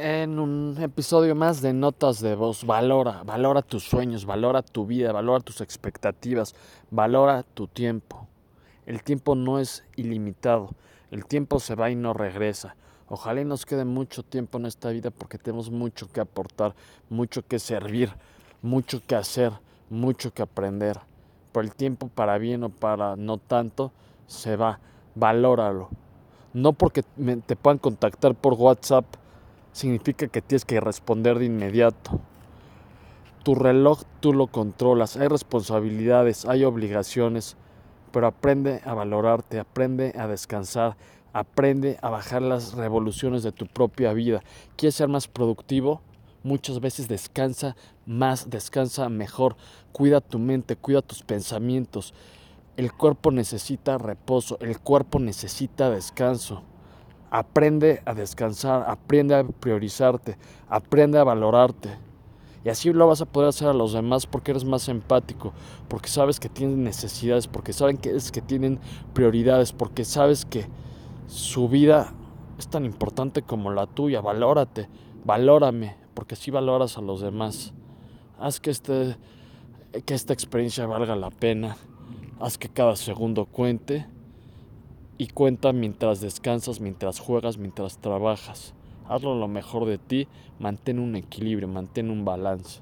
en un episodio más de Notas de Voz. Valora, valora tus sueños, valora tu vida, valora tus expectativas, valora tu tiempo. El tiempo no es ilimitado, el tiempo se va y no regresa. Ojalá y nos quede mucho tiempo en esta vida porque tenemos mucho que aportar, mucho que servir, mucho que hacer, mucho que aprender. Pero el tiempo para bien o para no tanto se va, valóralo. No porque te puedan contactar por WhatsApp significa que tienes que responder de inmediato. Tu reloj tú lo controlas, hay responsabilidades, hay obligaciones, pero aprende a valorarte, aprende a descansar, aprende a bajar las revoluciones de tu propia vida. ¿Quieres ser más productivo? Muchas veces descansa más, descansa mejor, cuida tu mente, cuida tus pensamientos. El cuerpo necesita reposo, el cuerpo necesita descanso. Aprende a descansar, aprende a priorizarte, aprende a valorarte. Y así lo vas a poder hacer a los demás porque eres más empático, porque sabes que tienen necesidades, porque saben que, es que tienen prioridades, porque sabes que su vida es tan importante como la tuya. Valórate, valórame, porque así valoras a los demás. Haz que, este, que esta experiencia valga la pena. Haz que cada segundo cuente y cuenta mientras descansas, mientras juegas, mientras trabajas. Hazlo lo mejor de ti, mantén un equilibrio, mantén un balance.